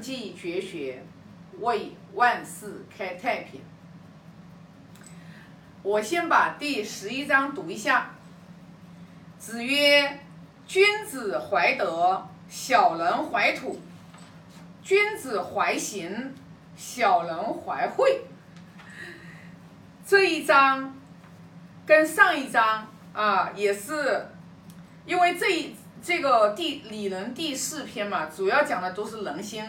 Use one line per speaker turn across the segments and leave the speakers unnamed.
圣继绝学，为万世开太平。我先把第十一章读一下。子曰：“君子怀德，小人怀土；君子怀行，小人怀惠。”这一章跟上一章啊，也是因为这一这个第礼仁第四篇嘛，主要讲的都是人心，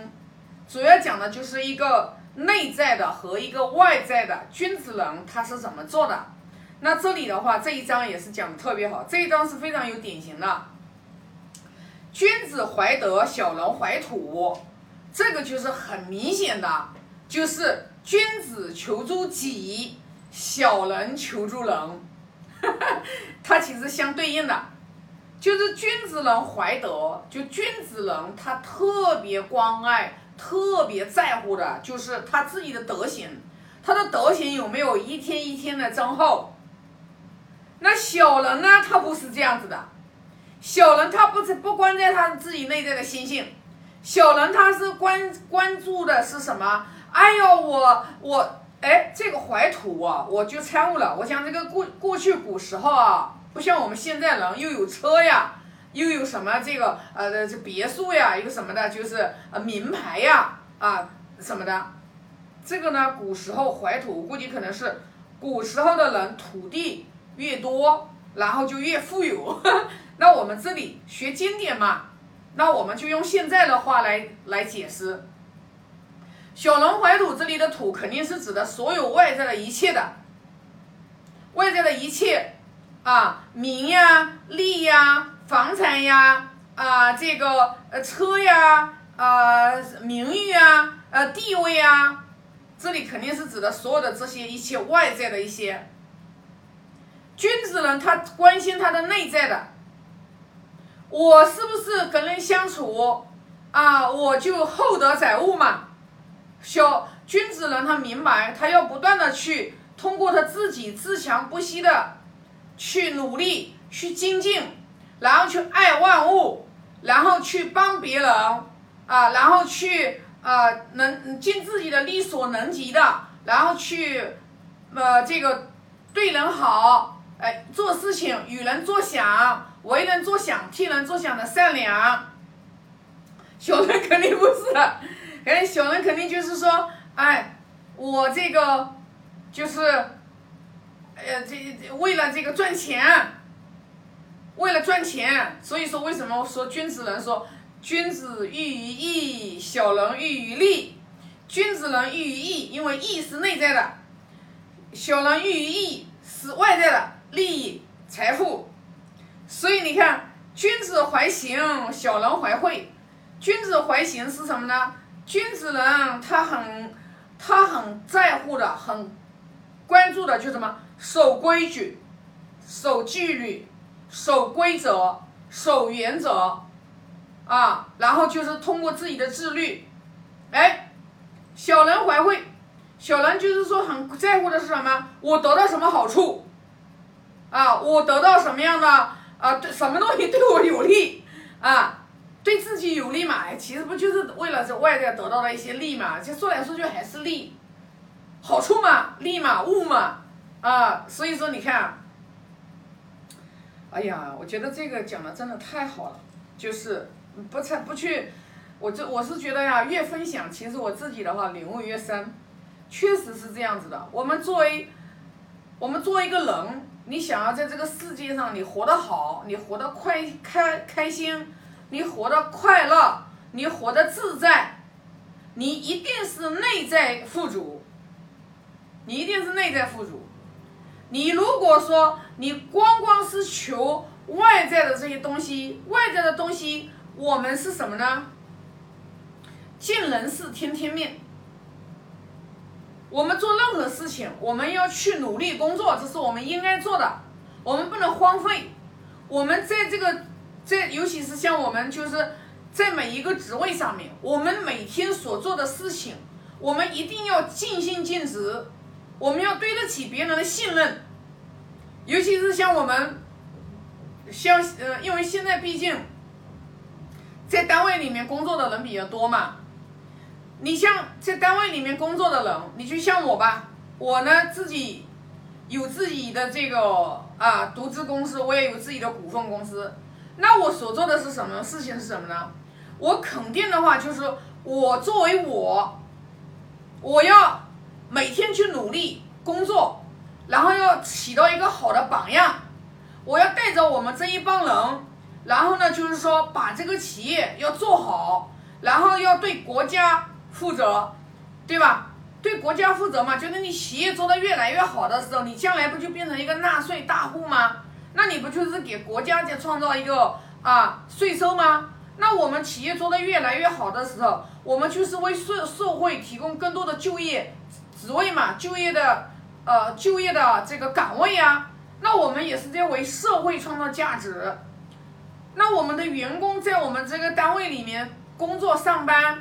主要讲的就是一个内在的和一个外在的君子人他是怎么做的。那这里的话，这一章也是讲的特别好，这一章是非常有典型的。君子怀德，小人怀土，这个就是很明显的，就是君子求诸己，小人求助人，它其实相对应的，就是君子人怀德，就君子人他特别关爱、特别在乎的，就是他自己的德行，他的德行有没有一天一天的增厚。那小人呢？他不是这样子的，小人他不是不关在他自己内在的心性，小人他是关关注的是什么？哎呦，我我哎，这个怀土啊，我就参悟了。我想这个过过去古时候啊，不像我们现在人，又有车呀，又有什么这个呃这别墅呀，一个什么的，就是呃名牌呀啊什么的。这个呢，古时候怀土，估计可能是古时候的人土地。越多，然后就越富有。那我们这里学经典嘛，那我们就用现在的话来来解释。小人怀土，这里的土肯定是指的所有外在的一切的，外在的一切啊，名呀、利呀、房产呀、啊这个呃车呀、啊名誉啊、呃地位啊，这里肯定是指的所有的这些一切外在的一些。君子人他关心他的内在的，我是不是跟人相处啊？我就厚德载物嘛。小君子人他明白，他要不断的去通过他自己自强不息的去努力去精进，然后去爱万物，然后去帮别人啊，然后去啊能尽自己的力所能及的，然后去呃这个对人好。哎，做事情与人作想，为人作想，替人作想的善良。小人肯定不是，哎，小人肯定就是说，哎，我这个就是，呃，这为了这个赚钱，为了赚钱，所以说为什么说君子人说，君子喻于义，小人喻于利。君子人喻于义，因为义是内在的；小人喻于义是外在的。利益、财富，所以你看，君子怀行，小人怀惠。君子怀行是什么呢？君子人他很，他很在乎的，很关注的，就什么守规矩、守纪律、守规则、守原则啊。然后就是通过自己的自律，哎，小人怀会，小人就是说很在乎的是什么？我得到什么好处？啊，我得到什么样的啊？对，什么东西对我有利啊？对自己有利嘛？哎其实不就是为了这外在得到的一些利嘛？其实说来说去还是利，好处嘛，利嘛，物嘛，啊，所以说你看，哎呀，我觉得这个讲的真的太好了，就是不才不去，我这我是觉得呀，越分享，其实我自己的话领悟越深，确实是这样子的。我们作为，我们作为一个人。你想要在这个世界上，你活得好，你活得快开开心，你活得快乐，你活得自在，你一定是内在富足，你一定是内在富足。你如果说你光光是求外在的这些东西，外在的东西，我们是什么呢？见人事听天命。我们做任何事情，我们要去努力工作，这是我们应该做的。我们不能荒废。我们在这个，在尤其是像我们就是在每一个职位上面，我们每天所做的事情，我们一定要尽心尽职。我们要对得起别人的信任。尤其是像我们，像呃，因为现在毕竟在单位里面工作的人比较多嘛。你像在单位里面工作的人，你就像我吧，我呢自己有自己的这个啊独资公司，我也有自己的股份公司。那我所做的是什么事情是什么呢？我肯定的话就是我作为我，我要每天去努力工作，然后要起到一个好的榜样。我要带着我们这一帮人，然后呢就是说把这个企业要做好，然后要对国家。负责，对吧？对国家负责嘛，就是你企业做得越来越好的时候，你将来不就变成一个纳税大户吗？那你不就是给国家在创造一个啊税收吗？那我们企业做得越来越好的时候，我们就是为社社会提供更多的就业职位嘛，就业的呃就业的这个岗位啊。那我们也是在为社会创造价值。那我们的员工在我们这个单位里面工作上班。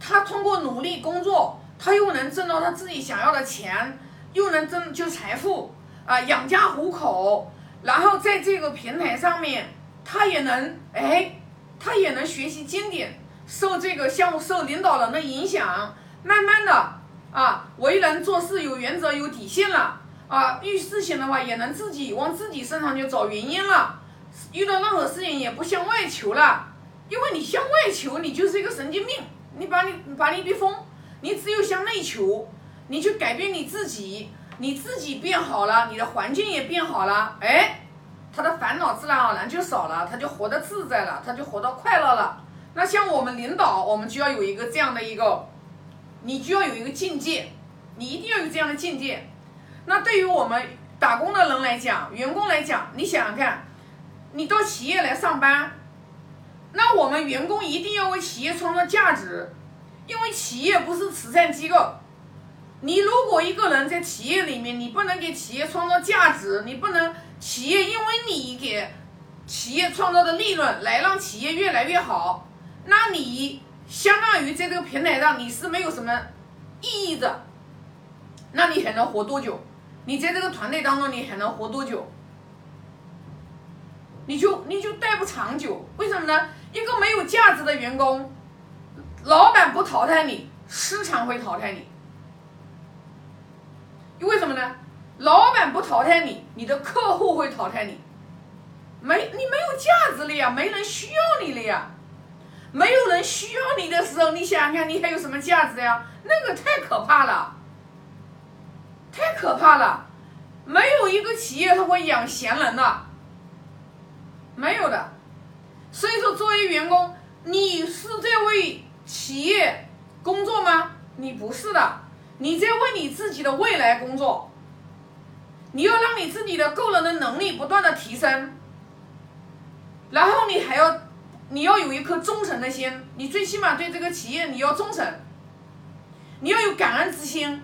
他通过努力工作，他又能挣到他自己想要的钱，又能挣就财富啊，养家糊口。然后在这个平台上面，他也能哎，他也能学习经典，受这个项目受领导人的影响，慢慢的啊，为人做事有原则有底线了啊，遇事情的话也能自己往自己身上去找原因了，遇到任何事情也不向外求了，因为你向外求，你就是一个神经病。你把你把你逼疯，你只有向内求，你去改变你自己，你自己变好了，你的环境也变好了，哎，他的烦恼自然而然就少了，他就活得自在了，他就活得快乐了。那像我们领导，我们就要有一个这样的一个，你就要有一个境界，你一定要有这样的境界。那对于我们打工的人来讲，员工来讲，你想想看，你到企业来上班。那我们员工一定要为企业创造价值，因为企业不是慈善机构。你如果一个人在企业里面，你不能给企业创造价值，你不能企业因为你给企业创造的利润来让企业越来越好，那你相当于在这个平台上你是没有什么意义的。那你还能活多久？你在这个团队当中你还能活多久？你就你就待不长久，为什么呢？一个没有价值的员工，老板不淘汰你，市场会淘汰你。为什么呢？老板不淘汰你，你的客户会淘汰你。没你没有价值了呀，没人需要你了呀。没有人需要你的时候，你想想看，你还有什么价值呀？那个太可怕了，太可怕了。没有一个企业他会养闲人的，没有的。所以说，作为员工，你是在为企业工作吗？你不是的，你在为你自己的未来工作。你要让你自己的个人的能力不断的提升，然后你还要，你要有一颗忠诚的心，你最起码对这个企业你要忠诚，你要有感恩之心。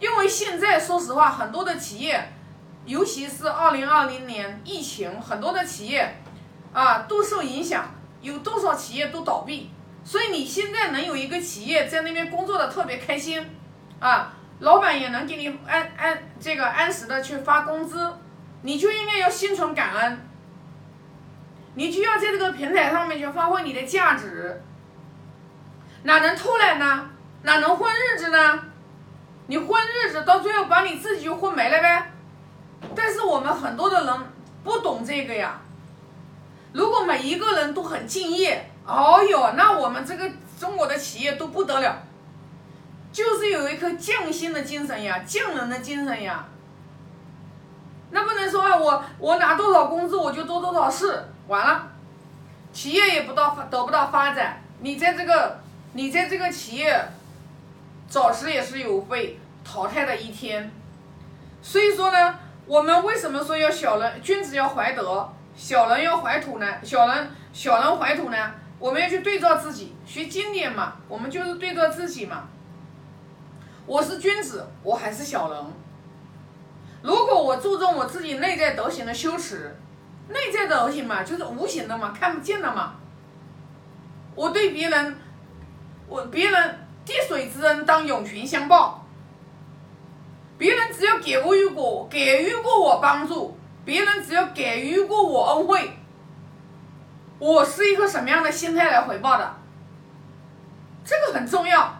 因为现在说实话，很多的企业，尤其是二零二零年疫情，很多的企业。啊，都受影响，有多少企业都倒闭，所以你现在能有一个企业在那边工作的特别开心，啊，老板也能给你按按这个按时的去发工资，你就应该要心存感恩，你就要在这个平台上面去发挥你的价值，哪能偷懒呢？哪能混日子呢？你混日子到最后把你自己就混没了呗。但是我们很多的人不懂这个呀。如果每一个人都很敬业，哦哟，那我们这个中国的企业都不得了，就是有一颗匠心的精神呀，匠人的精神呀。那不能说啊，我我拿多少工资我就做多少事，完了，企业也不到得不到发展。你在这个你在这个企业，早时也是有被淘汰的一天。所以说呢，我们为什么说要小人君子要怀德？小人要怀土呢，小人小人怀土呢，我们要去对照自己，学经典嘛，我们就是对照自己嘛。我是君子，我还是小人。如果我注重我自己内在德行的修持，内在德行嘛，就是无形的嘛，看不见的嘛。我对别人，我别人滴水之恩当涌泉相报。别人只要给予过，给予过我帮助。别人只要给予过我恩惠，我是一个什么样的心态来回报的？这个很重要。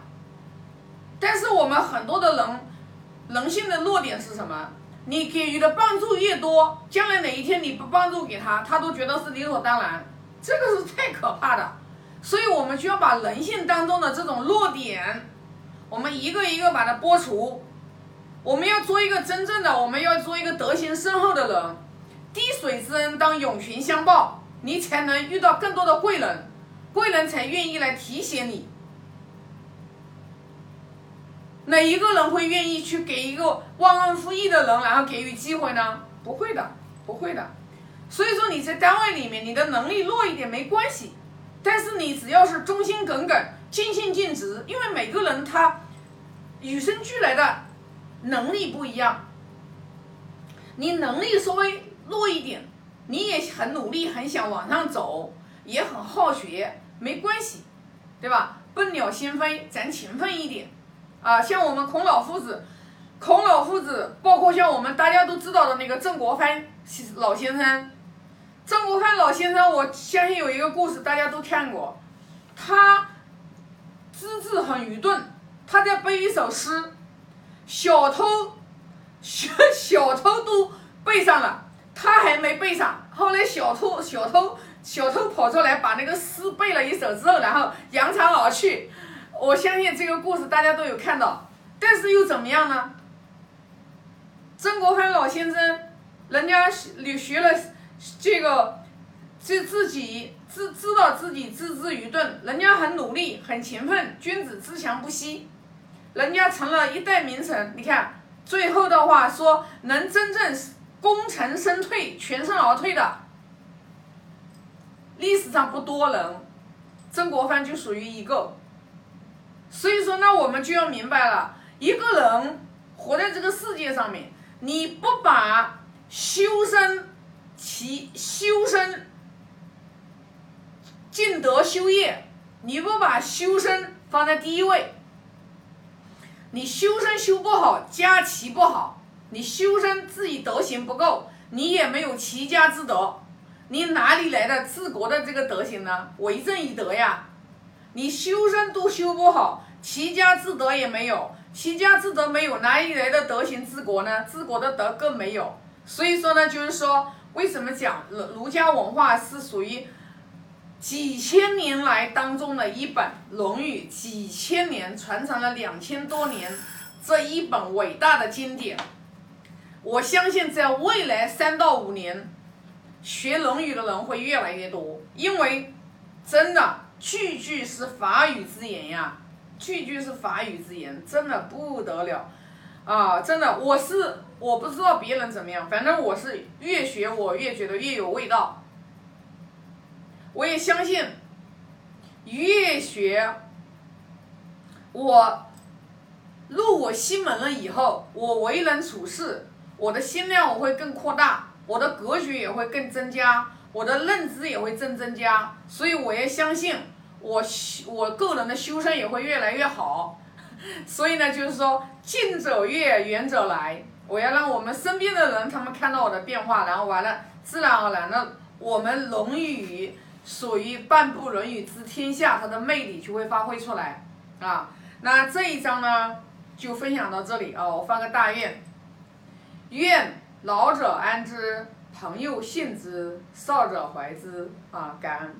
但是我们很多的人人性的弱点是什么？你给予的帮助越多，将来哪一天你不帮助给他，他都觉得是理所当然，这个是太可怕的。所以我们就要把人性当中的这种弱点，我们一个一个把它剥除。我们要做一个真正的，我们要做一个德行深厚的人。滴水之恩当涌泉相报，你才能遇到更多的贵人，贵人才愿意来提携你。哪一个人会愿意去给一个忘恩负义的人，然后给予机会呢？不会的，不会的。所以说你在单位里面，你的能力弱一点没关系，但是你只要是忠心耿耿、尽心尽职，因为每个人他与生俱来的能力不一样，你能力稍微弱一点，你也很努力，很想往上走，也很好学，没关系，对吧？笨鸟先飞，咱勤奋一点。啊，像我们孔老夫子，孔老夫子，包括像我们大家都知道的那个曾国藩老先生，曾国藩老先生，我相信有一个故事大家都看过，他资质很愚钝，他在背一首诗，小偷小小偷都背上了，他还没背上，后来小偷小偷小偷跑出来把那个诗背了一首之后，然后扬长而去。我相信这个故事大家都有看到，但是又怎么样呢？曾国藩老先生，人家学学了这个，自自己知知道自己自知愚钝，人家很努力很勤奋，君子自强不息，人家成了一代名臣。你看最后的话说，能真正功成身退、全身而退的，历史上不多人，曾国藩就属于一个。所以说，那我们就要明白了，一个人活在这个世界上面，你不把修身、其修身、尽德修业，你不把修身放在第一位，你修身修不好，家齐不好，你修身自己德行不够，你也没有齐家之德，你哪里来的治国的这个德行呢？为政以德呀，你修身都修不好。齐家之德也没有，齐家之德没有，哪里来的德行治国呢？治国的德更没有。所以说呢，就是说，为什么讲儒儒家文化是属于几千年来当中的一本《论语》，几千年传承了两千多年这一本伟大的经典。我相信在未来三到五年，学《论语》的人会越来越多，因为真的句句是法语之言呀。句句是法语之言，真的不得了，啊，真的，我是我不知道别人怎么样，反正我是越学我越觉得越有味道。我也相信，越学，我入我心门了以后，我为人处事，我的心量我会更扩大，我的格局也会更增加，我的认知也会增增加，所以我也相信。我修我个人的修身也会越来越好，所以呢，就是说近者悦，远者来。我要让我们身边的人他们看到我的变化，然后完了，自然而然的，我们《论语》属于半部《论语》之天下，它的魅力就会发挥出来啊。那这一章呢，就分享到这里啊。我发个大愿，愿老者安之，朋友信之，少者怀之啊。感恩。